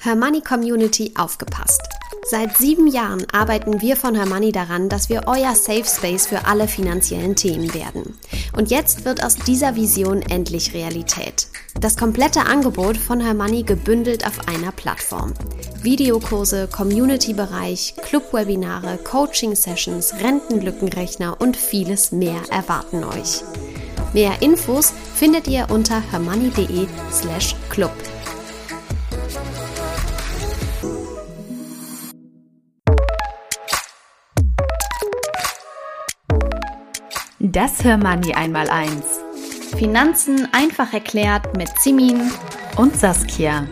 Hermoney Community aufgepasst. Seit sieben Jahren arbeiten wir von Hermoney daran, dass wir euer Safe Space für alle finanziellen Themen werden. Und jetzt wird aus dieser Vision endlich Realität. Das komplette Angebot von Hermoney gebündelt auf einer Plattform. Videokurse, Community-Bereich, Club-Webinare, Coaching-Sessions, Rentenlückenrechner und vieles mehr erwarten euch. Mehr Infos findet ihr unter hermoney.de slash club. Das Hörmoney einmal eins. Finanzen einfach erklärt mit Simin und Saskia.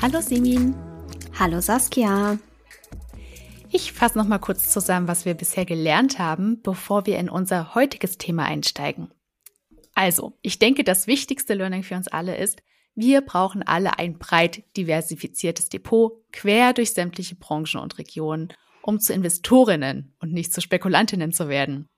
Hallo Simin. Hallo Saskia. Ich fasse noch mal kurz zusammen, was wir bisher gelernt haben, bevor wir in unser heutiges Thema einsteigen. Also, ich denke, das wichtigste Learning für uns alle ist, wir brauchen alle ein breit diversifiziertes Depot quer durch sämtliche Branchen und Regionen, um zu Investorinnen und nicht zu Spekulantinnen zu werden.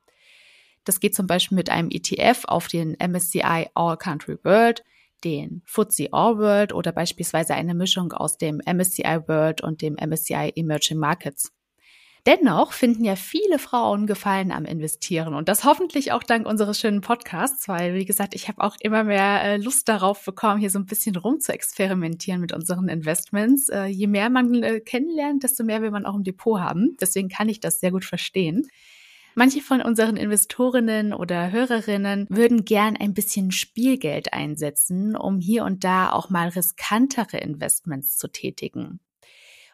Das geht zum Beispiel mit einem ETF auf den MSCI All Country World, den FTSE All World oder beispielsweise eine Mischung aus dem MSCI World und dem MSCI Emerging Markets. Dennoch finden ja viele Frauen Gefallen am Investieren und das hoffentlich auch dank unseres schönen Podcasts, weil wie gesagt, ich habe auch immer mehr äh, Lust darauf bekommen, hier so ein bisschen rum zu experimentieren mit unseren Investments. Äh, je mehr man äh, kennenlernt, desto mehr will man auch im Depot haben. Deswegen kann ich das sehr gut verstehen. Manche von unseren Investorinnen oder Hörerinnen würden gern ein bisschen Spielgeld einsetzen, um hier und da auch mal riskantere Investments zu tätigen.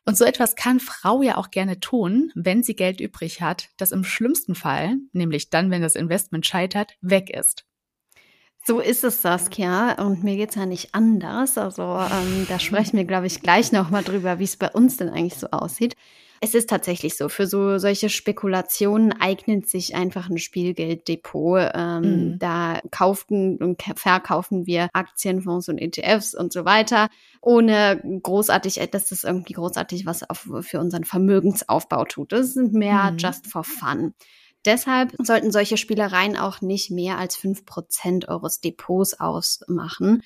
Und so etwas kann Frau ja auch gerne tun, wenn sie Geld übrig hat, das im schlimmsten Fall, nämlich dann, wenn das Investment scheitert, weg ist. So ist es, Saskia. Und mir geht's ja nicht anders. Also ähm, da sprechen wir, glaube ich, gleich nochmal drüber, wie es bei uns denn eigentlich so aussieht. Es ist tatsächlich so. Für so solche Spekulationen eignet sich einfach ein Spielgelddepot. Ähm, mhm. Da kauften und verkaufen wir Aktienfonds und ETFs und so weiter, ohne großartig, dass das irgendwie großartig was auf, für unseren Vermögensaufbau tut. Das sind mehr mhm. just for fun. Deshalb sollten solche Spielereien auch nicht mehr als fünf Prozent eures Depots ausmachen.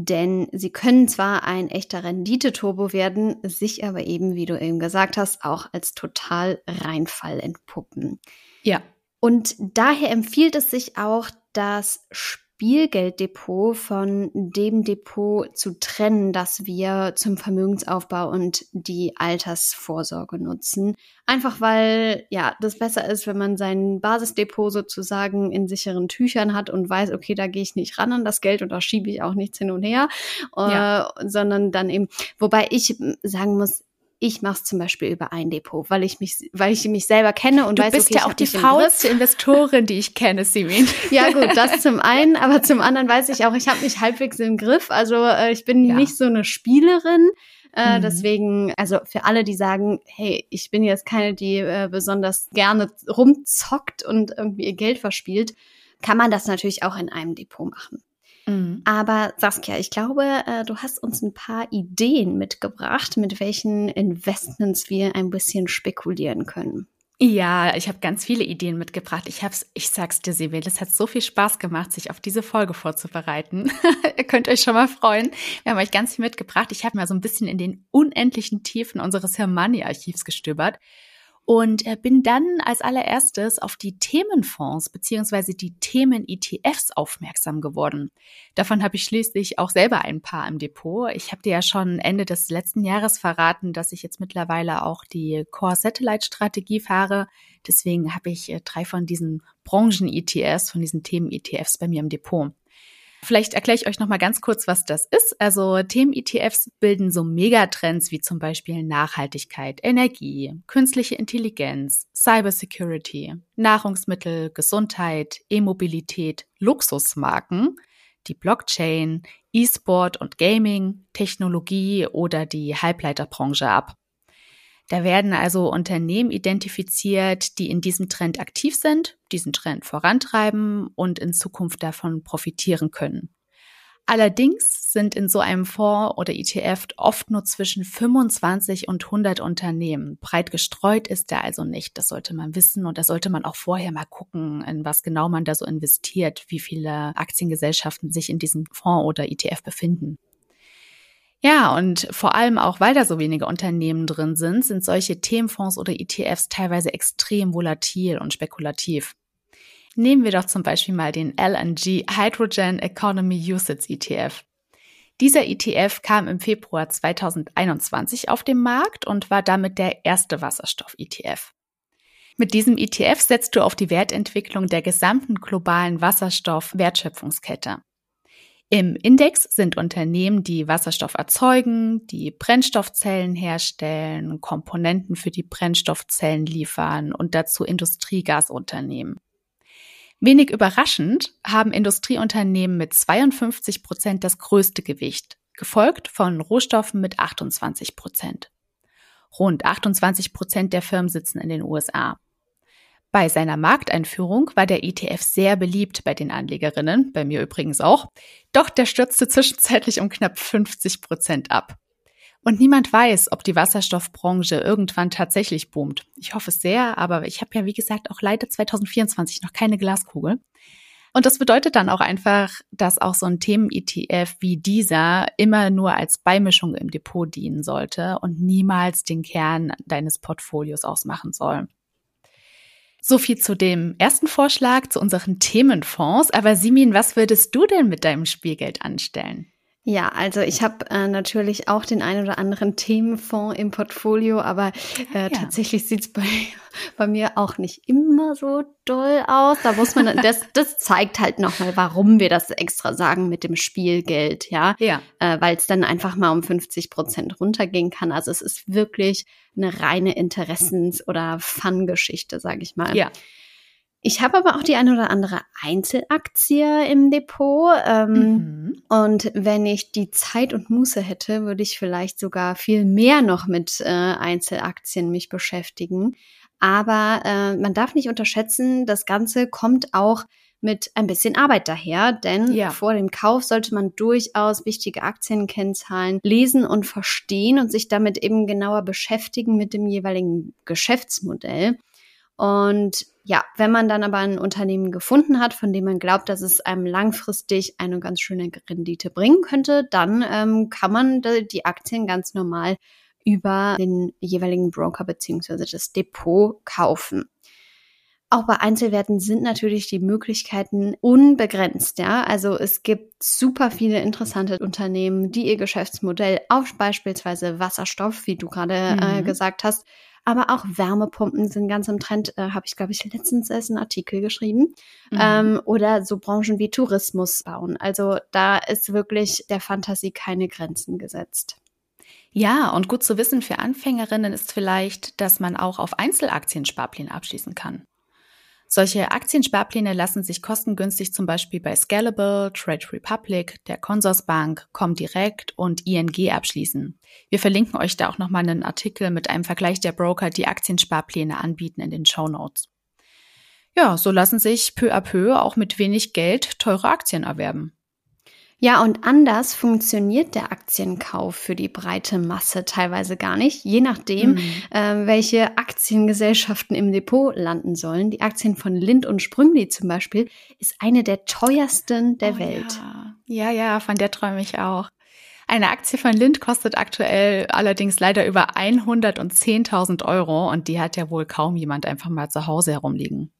Denn sie können zwar ein echter Renditeturbo werden, sich aber eben, wie du eben gesagt hast, auch als total Reinfall entpuppen. Ja. Und daher empfiehlt es sich auch, das Spiel Spielgelddepot von dem Depot zu trennen, das wir zum Vermögensaufbau und die Altersvorsorge nutzen. Einfach weil, ja, das besser ist, wenn man sein Basisdepot sozusagen in sicheren Tüchern hat und weiß, okay, da gehe ich nicht ran an das Geld und da schiebe ich auch nichts hin und her, ja. äh, sondern dann eben, wobei ich sagen muss, ich mache es zum Beispiel über ein Depot, weil ich mich, weil ich mich selber kenne und du weiß, bist okay, ja auch die faulste Investorin, die ich kenne, Simin. ja gut, das zum einen, aber zum anderen weiß ich auch, ich habe mich halbwegs im Griff. Also äh, ich bin ja. nicht so eine Spielerin. Äh, mhm. Deswegen, also für alle, die sagen, hey, ich bin jetzt keine, die äh, besonders gerne rumzockt und irgendwie ihr Geld verspielt, kann man das natürlich auch in einem Depot machen. Mhm. Aber Saskia, ich glaube, äh, du hast uns ein paar Ideen mitgebracht, mit welchen Investments wir ein bisschen spekulieren können. Ja, ich habe ganz viele Ideen mitgebracht. Ich hab's, ich sag's dir, Sibyl, es hat so viel Spaß gemacht, sich auf diese Folge vorzubereiten. Ihr könnt euch schon mal freuen. Wir haben euch ganz viel mitgebracht. Ich habe mal so ein bisschen in den unendlichen Tiefen unseres Hermanni-Archivs gestöbert und äh, bin dann als allererstes auf die Themenfonds beziehungsweise die Themen-ETFs aufmerksam geworden. Davon habe ich schließlich auch selber ein paar im Depot. Ich habe dir ja schon Ende des letzten Jahres verraten, dass ich jetzt mittlerweile auch die Core-Satellite-Strategie fahre. Deswegen habe ich äh, drei von diesen Branchen-ETFs, von diesen Themen-ETFs bei mir im Depot. Vielleicht erkläre ich euch noch mal ganz kurz, was das ist. Also Themen-ETFs bilden so Megatrends wie zum Beispiel Nachhaltigkeit, Energie, künstliche Intelligenz, Cybersecurity, Nahrungsmittel, Gesundheit, E-Mobilität, Luxusmarken, die Blockchain, E-Sport und Gaming, Technologie oder die Halbleiterbranche ab. Da werden also Unternehmen identifiziert, die in diesem Trend aktiv sind, diesen Trend vorantreiben und in Zukunft davon profitieren können. Allerdings sind in so einem Fonds oder ETF oft nur zwischen 25 und 100 Unternehmen. Breit gestreut ist er also nicht. Das sollte man wissen und da sollte man auch vorher mal gucken, in was genau man da so investiert, wie viele Aktiengesellschaften sich in diesem Fonds oder ETF befinden. Ja, und vor allem auch, weil da so wenige Unternehmen drin sind, sind solche Themenfonds oder ETFs teilweise extrem volatil und spekulativ. Nehmen wir doch zum Beispiel mal den LNG Hydrogen Economy Usage ETF. Dieser ETF kam im Februar 2021 auf den Markt und war damit der erste Wasserstoff-ETF. Mit diesem ETF setzt du auf die Wertentwicklung der gesamten globalen Wasserstoff-Wertschöpfungskette. Im Index sind Unternehmen, die Wasserstoff erzeugen, die Brennstoffzellen herstellen, Komponenten für die Brennstoffzellen liefern und dazu Industriegasunternehmen. Wenig überraschend haben Industrieunternehmen mit 52 Prozent das größte Gewicht, gefolgt von Rohstoffen mit 28 Prozent. Rund 28 Prozent der Firmen sitzen in den USA. Bei seiner Markteinführung war der ETF sehr beliebt bei den Anlegerinnen, bei mir übrigens auch, doch der stürzte zwischenzeitlich um knapp 50 Prozent ab. Und niemand weiß, ob die Wasserstoffbranche irgendwann tatsächlich boomt. Ich hoffe es sehr, aber ich habe ja, wie gesagt, auch leider 2024 noch keine Glaskugel. Und das bedeutet dann auch einfach, dass auch so ein Themen-ETF wie dieser immer nur als Beimischung im Depot dienen sollte und niemals den Kern deines Portfolios ausmachen soll. So viel zu dem ersten Vorschlag, zu unseren Themenfonds. Aber Simin, was würdest du denn mit deinem Spielgeld anstellen? Ja, also ich habe äh, natürlich auch den einen oder anderen Themenfonds im Portfolio, aber äh, ja. tatsächlich sieht's bei, bei mir auch nicht immer so doll aus. Da muss man, das, das zeigt halt nochmal, warum wir das extra sagen mit dem Spielgeld, ja. Ja. Äh, Weil es dann einfach mal um 50 Prozent runtergehen kann. Also es ist wirklich eine reine Interessens- oder Fun-Geschichte, sage ich mal. Ja. Ich habe aber auch die eine oder andere Einzelaktie im Depot. Ähm, mhm. Und wenn ich die Zeit und Muße hätte, würde ich vielleicht sogar viel mehr noch mit äh, Einzelaktien mich beschäftigen. Aber äh, man darf nicht unterschätzen, das Ganze kommt auch mit ein bisschen Arbeit daher, denn ja. vor dem Kauf sollte man durchaus wichtige Aktienkennzahlen lesen und verstehen und sich damit eben genauer beschäftigen mit dem jeweiligen Geschäftsmodell. Und ja, wenn man dann aber ein Unternehmen gefunden hat, von dem man glaubt, dass es einem langfristig eine ganz schöne Rendite bringen könnte, dann ähm, kann man die Aktien ganz normal über den jeweiligen Broker beziehungsweise das Depot kaufen. Auch bei Einzelwerten sind natürlich die Möglichkeiten unbegrenzt, ja. Also es gibt super viele interessante Unternehmen, die ihr Geschäftsmodell auf beispielsweise Wasserstoff, wie du gerade äh, mhm. äh, gesagt hast, aber auch Wärmepumpen sind ganz im Trend. Äh, Habe ich, glaube ich, letztens erst einen Artikel geschrieben. Mhm. Ähm, oder so Branchen wie Tourismus bauen. Also da ist wirklich der Fantasie keine Grenzen gesetzt. Ja, und gut zu wissen für Anfängerinnen ist vielleicht, dass man auch auf Einzelaktien-Sparpläne abschließen kann. Solche Aktiensparpläne lassen sich kostengünstig zum Beispiel bei Scalable, Trade Republic, der Consorsbank, Comdirect und ING abschließen. Wir verlinken euch da auch nochmal einen Artikel mit einem Vergleich der Broker, die Aktiensparpläne anbieten in den Show Notes. Ja, so lassen sich peu à peu auch mit wenig Geld teure Aktien erwerben. Ja, und anders funktioniert der Aktienkauf für die breite Masse teilweise gar nicht, je nachdem, mhm. äh, welche Aktiengesellschaften im Depot landen sollen. Die Aktien von Lind und Sprüngli zum Beispiel ist eine der teuersten der oh, Welt. Ja. ja, ja, von der träume ich auch. Eine Aktie von Lind kostet aktuell allerdings leider über 110.000 Euro und die hat ja wohl kaum jemand einfach mal zu Hause herumliegen.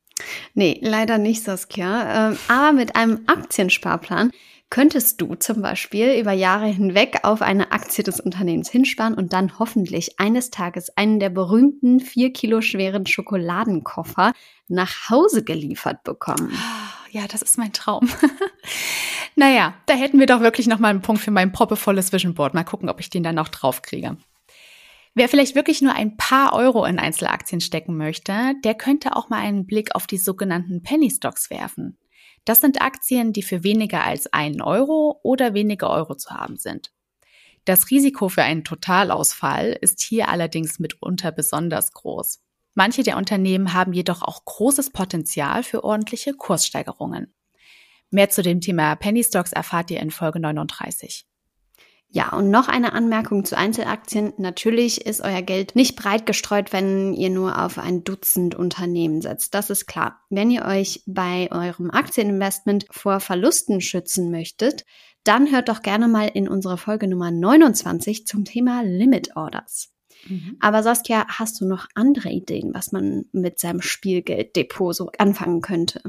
Nee, leider nicht, Saskia. Ähm, aber mit einem Aktiensparplan könntest du zum Beispiel über Jahre hinweg auf eine Aktie des Unternehmens hinsparen und dann hoffentlich eines Tages einen der berühmten vier Kilo schweren Schokoladenkoffer nach Hause geliefert bekommen. Ja, das ist mein Traum. naja, da hätten wir doch wirklich noch mal einen Punkt für mein proppevolles Vision Board. Mal gucken, ob ich den dann noch draufkriege. Wer vielleicht wirklich nur ein paar Euro in Einzelaktien stecken möchte, der könnte auch mal einen Blick auf die sogenannten Penny Stocks werfen. Das sind Aktien, die für weniger als einen Euro oder weniger Euro zu haben sind. Das Risiko für einen Totalausfall ist hier allerdings mitunter besonders groß. Manche der Unternehmen haben jedoch auch großes Potenzial für ordentliche Kurssteigerungen. Mehr zu dem Thema Penny Stocks erfahrt ihr in Folge 39. Ja, und noch eine Anmerkung zu Einzelaktien. Natürlich ist euer Geld nicht breit gestreut, wenn ihr nur auf ein Dutzend Unternehmen setzt. Das ist klar. Wenn ihr euch bei eurem Aktieninvestment vor Verlusten schützen möchtet, dann hört doch gerne mal in unsere Folge Nummer 29 zum Thema Limit Orders. Mhm. Aber Saskia, hast du noch andere Ideen, was man mit seinem Spielgelddepot so anfangen könnte?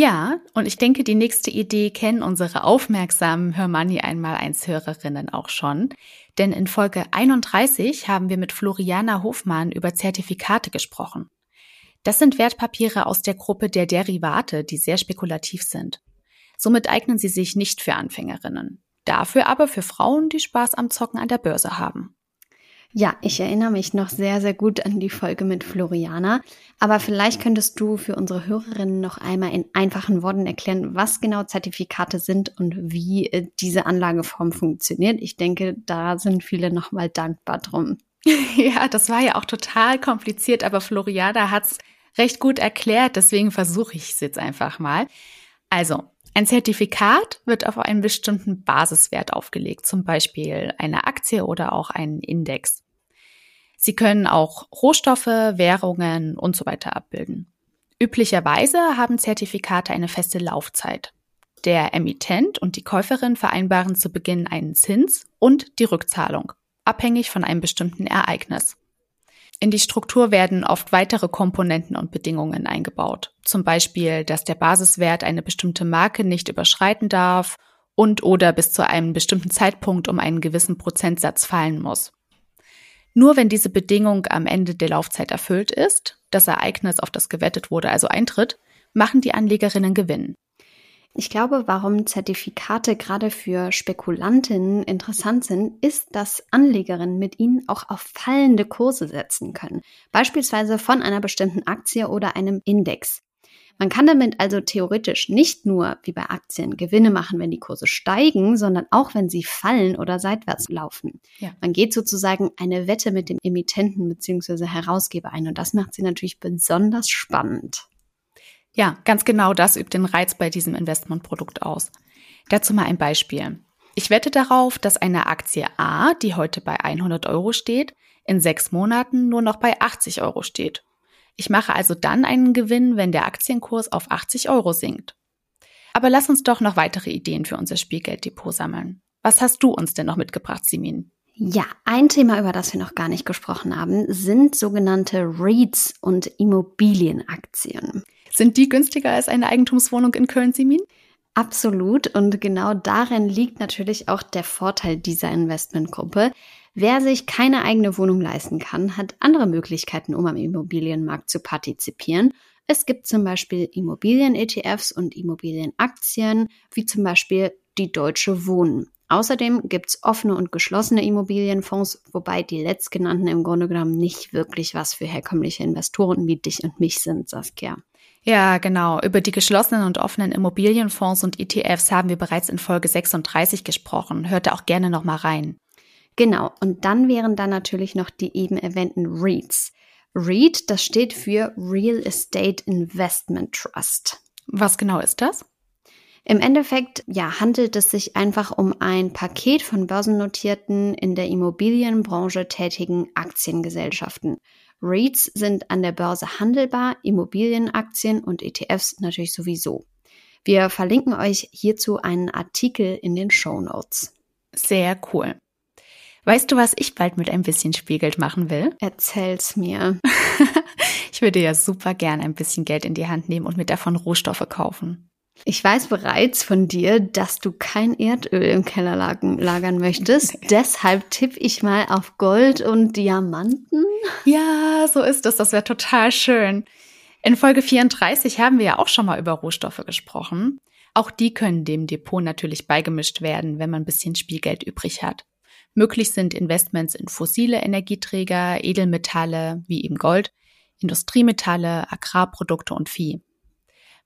Ja, und ich denke, die nächste Idee kennen unsere aufmerksamen Hörmoney einmal eins Hörerinnen auch schon. Denn in Folge 31 haben wir mit Floriana Hofmann über Zertifikate gesprochen. Das sind Wertpapiere aus der Gruppe der Derivate, die sehr spekulativ sind. Somit eignen sie sich nicht für Anfängerinnen. Dafür aber für Frauen, die Spaß am Zocken an der Börse haben. Ja, ich erinnere mich noch sehr, sehr gut an die Folge mit Floriana. Aber vielleicht könntest du für unsere Hörerinnen noch einmal in einfachen Worten erklären, was genau Zertifikate sind und wie äh, diese Anlageform funktioniert. Ich denke, da sind viele nochmal dankbar drum. Ja, das war ja auch total kompliziert, aber Floriana hat's recht gut erklärt, deswegen versuche ich es jetzt einfach mal. Also, ein Zertifikat wird auf einen bestimmten Basiswert aufgelegt, zum Beispiel eine Aktie oder auch einen Index. Sie können auch Rohstoffe, Währungen und so weiter abbilden. Üblicherweise haben Zertifikate eine feste Laufzeit. Der Emittent und die Käuferin vereinbaren zu Beginn einen Zins und die Rückzahlung, abhängig von einem bestimmten Ereignis. In die Struktur werden oft weitere Komponenten und Bedingungen eingebaut. Zum Beispiel, dass der Basiswert eine bestimmte Marke nicht überschreiten darf und oder bis zu einem bestimmten Zeitpunkt um einen gewissen Prozentsatz fallen muss. Nur wenn diese Bedingung am Ende der Laufzeit erfüllt ist, das Ereignis, auf das gewettet wurde, also eintritt, machen die Anlegerinnen Gewinn. Ich glaube, warum Zertifikate gerade für Spekulantinnen interessant sind, ist, dass Anlegerinnen mit ihnen auch auf fallende Kurse setzen können, beispielsweise von einer bestimmten Aktie oder einem Index. Man kann damit also theoretisch nicht nur wie bei Aktien Gewinne machen, wenn die Kurse steigen, sondern auch wenn sie fallen oder seitwärts laufen. Ja. Man geht sozusagen eine Wette mit dem Emittenten bzw. Herausgeber ein und das macht sie natürlich besonders spannend. Ja, ganz genau das übt den Reiz bei diesem Investmentprodukt aus. Dazu mal ein Beispiel. Ich wette darauf, dass eine Aktie A, die heute bei 100 Euro steht, in sechs Monaten nur noch bei 80 Euro steht. Ich mache also dann einen Gewinn, wenn der Aktienkurs auf 80 Euro sinkt. Aber lass uns doch noch weitere Ideen für unser Spielgelddepot sammeln. Was hast du uns denn noch mitgebracht, Simin? Ja, ein Thema, über das wir noch gar nicht gesprochen haben, sind sogenannte REITs und Immobilienaktien. Sind die günstiger als eine Eigentumswohnung in Köln, Simin? Absolut. Und genau darin liegt natürlich auch der Vorteil dieser Investmentgruppe. Wer sich keine eigene Wohnung leisten kann, hat andere Möglichkeiten, um am Immobilienmarkt zu partizipieren. Es gibt zum Beispiel Immobilien-ETFs und Immobilienaktien, wie zum Beispiel die Deutsche Wohnen. Außerdem gibt es offene und geschlossene Immobilienfonds, wobei die letztgenannten im Grunde genommen nicht wirklich was für herkömmliche Investoren wie dich und mich sind, Saskia. Ja, genau. Über die geschlossenen und offenen Immobilienfonds und ETFs haben wir bereits in Folge 36 gesprochen. Hört da auch gerne nochmal rein. Genau. Und dann wären da natürlich noch die eben erwähnten REITs. REIT, das steht für Real Estate Investment Trust. Was genau ist das? Im Endeffekt, ja, handelt es sich einfach um ein Paket von börsennotierten, in der Immobilienbranche tätigen Aktiengesellschaften. REITs sind an der Börse handelbar, Immobilienaktien und ETFs natürlich sowieso. Wir verlinken euch hierzu einen Artikel in den Show Notes. Sehr cool. Weißt du, was ich bald mit ein bisschen Spielgeld machen will? Erzähl's mir. ich würde ja super gerne ein bisschen Geld in die Hand nehmen und mir davon Rohstoffe kaufen. Ich weiß bereits von dir, dass du kein Erdöl im Keller lagern möchtest. Deshalb tippe ich mal auf Gold und Diamanten. Ja, so ist es. Das wäre total schön. In Folge 34 haben wir ja auch schon mal über Rohstoffe gesprochen. Auch die können dem Depot natürlich beigemischt werden, wenn man ein bisschen Spielgeld übrig hat. Möglich sind Investments in fossile Energieträger, Edelmetalle wie eben Gold, Industriemetalle, Agrarprodukte und Vieh.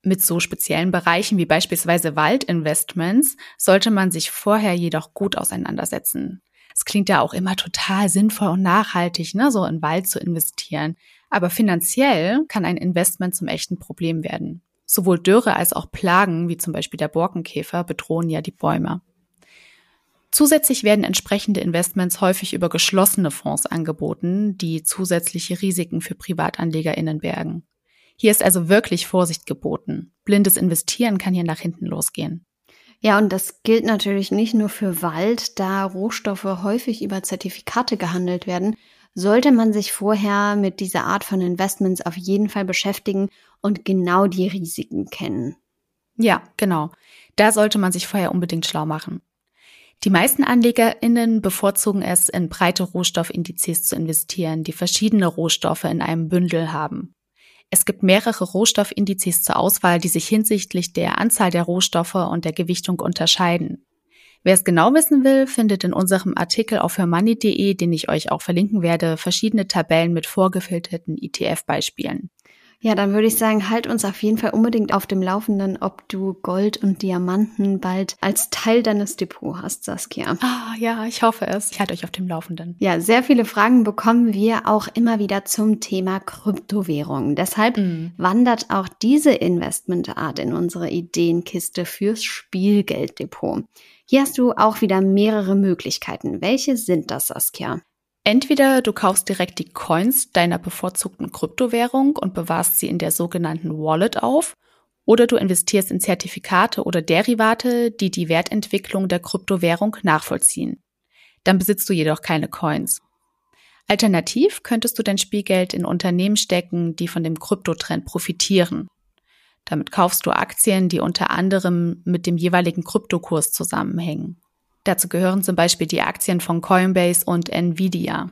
Mit so speziellen Bereichen wie beispielsweise Waldinvestments sollte man sich vorher jedoch gut auseinandersetzen. Es klingt ja auch immer total sinnvoll und nachhaltig, ne, so in Wald zu investieren. Aber finanziell kann ein Investment zum echten Problem werden. Sowohl Dürre als auch Plagen, wie zum Beispiel der Borkenkäfer, bedrohen ja die Bäume. Zusätzlich werden entsprechende Investments häufig über geschlossene Fonds angeboten, die zusätzliche Risiken für PrivatanlegerInnen bergen. Hier ist also wirklich Vorsicht geboten. Blindes Investieren kann hier nach hinten losgehen. Ja, und das gilt natürlich nicht nur für Wald, da Rohstoffe häufig über Zertifikate gehandelt werden, sollte man sich vorher mit dieser Art von Investments auf jeden Fall beschäftigen und genau die Risiken kennen. Ja, genau. Da sollte man sich vorher unbedingt schlau machen. Die meisten AnlegerInnen bevorzugen es, in breite Rohstoffindizes zu investieren, die verschiedene Rohstoffe in einem Bündel haben. Es gibt mehrere Rohstoffindizes zur Auswahl, die sich hinsichtlich der Anzahl der Rohstoffe und der Gewichtung unterscheiden. Wer es genau wissen will, findet in unserem Artikel auf hermoney.de, den ich euch auch verlinken werde, verschiedene Tabellen mit vorgefilterten ETF-Beispielen. Ja, dann würde ich sagen, halt uns auf jeden Fall unbedingt auf dem Laufenden, ob du Gold und Diamanten bald als Teil deines Depots hast, Saskia. Ah, ja, ich hoffe es. Ich halte euch auf dem Laufenden. Ja, sehr viele Fragen bekommen wir auch immer wieder zum Thema Kryptowährungen. Deshalb mm. wandert auch diese Investmentart in unsere Ideenkiste fürs Spielgelddepot. Hier hast du auch wieder mehrere Möglichkeiten. Welche sind das, Saskia? Entweder du kaufst direkt die Coins deiner bevorzugten Kryptowährung und bewahrst sie in der sogenannten Wallet auf, oder du investierst in Zertifikate oder Derivate, die die Wertentwicklung der Kryptowährung nachvollziehen. Dann besitzt du jedoch keine Coins. Alternativ könntest du dein Spielgeld in Unternehmen stecken, die von dem Kryptotrend profitieren. Damit kaufst du Aktien, die unter anderem mit dem jeweiligen Kryptokurs zusammenhängen. Dazu gehören zum Beispiel die Aktien von Coinbase und Nvidia.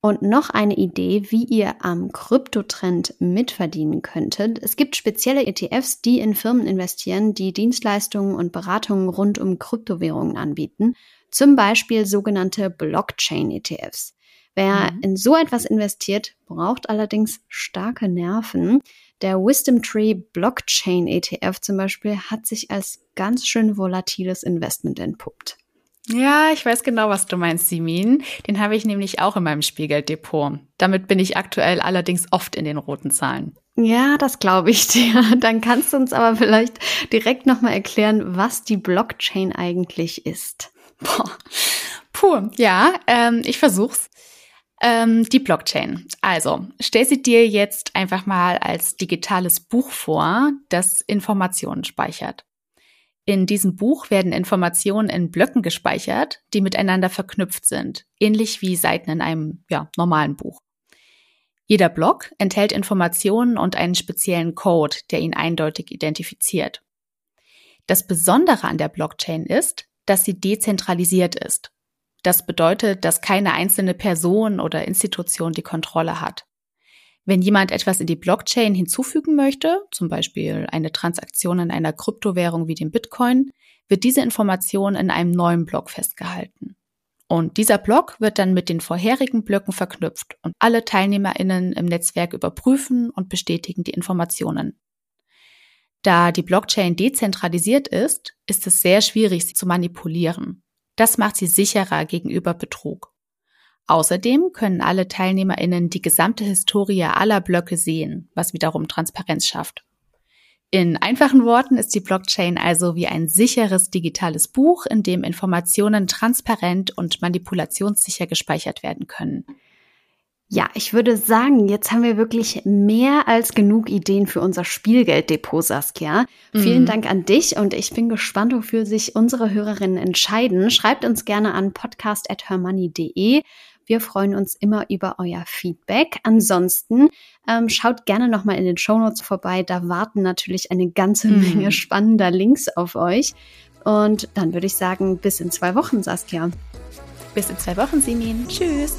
Und noch eine Idee, wie ihr am Kryptotrend mitverdienen könntet. Es gibt spezielle ETFs, die in Firmen investieren, die Dienstleistungen und Beratungen rund um Kryptowährungen anbieten. Zum Beispiel sogenannte Blockchain-ETFs. Wer mhm. in so etwas investiert, braucht allerdings starke Nerven. Der Wisdom Tree Blockchain ETF zum Beispiel hat sich als ganz schön volatiles Investment entpuppt. Ja, ich weiß genau, was du meinst, Simin. Den habe ich nämlich auch in meinem Spielgelddepot. Damit bin ich aktuell allerdings oft in den roten Zahlen. Ja, das glaube ich dir. Dann kannst du uns aber vielleicht direkt nochmal erklären, was die Blockchain eigentlich ist. Boah. Puh, ja, ähm, ich versuch's. Ähm, die Blockchain. Also, stell sie dir jetzt einfach mal als digitales Buch vor, das Informationen speichert. In diesem Buch werden Informationen in Blöcken gespeichert, die miteinander verknüpft sind, ähnlich wie Seiten in einem ja, normalen Buch. Jeder Block enthält Informationen und einen speziellen Code, der ihn eindeutig identifiziert. Das Besondere an der Blockchain ist, dass sie dezentralisiert ist. Das bedeutet, dass keine einzelne Person oder Institution die Kontrolle hat. Wenn jemand etwas in die Blockchain hinzufügen möchte, zum Beispiel eine Transaktion in einer Kryptowährung wie dem Bitcoin, wird diese Information in einem neuen Block festgehalten. Und dieser Block wird dann mit den vorherigen Blöcken verknüpft und alle TeilnehmerInnen im Netzwerk überprüfen und bestätigen die Informationen. Da die Blockchain dezentralisiert ist, ist es sehr schwierig, sie zu manipulieren. Das macht sie sicherer gegenüber Betrug. Außerdem können alle TeilnehmerInnen die gesamte Historie aller Blöcke sehen, was wiederum Transparenz schafft. In einfachen Worten ist die Blockchain also wie ein sicheres digitales Buch, in dem Informationen transparent und manipulationssicher gespeichert werden können. Ja, ich würde sagen, jetzt haben wir wirklich mehr als genug Ideen für unser Spielgelddepot, Saskia. Mhm. Vielen Dank an dich und ich bin gespannt, wofür sich unsere Hörerinnen entscheiden. Schreibt uns gerne an podcast.hermoney.de wir freuen uns immer über euer Feedback. Ansonsten ähm, schaut gerne nochmal in den Shownotes vorbei. Da warten natürlich eine ganze mhm. Menge spannender Links auf euch. Und dann würde ich sagen, bis in zwei Wochen, Saskia. Bis in zwei Wochen, Simin. Tschüss.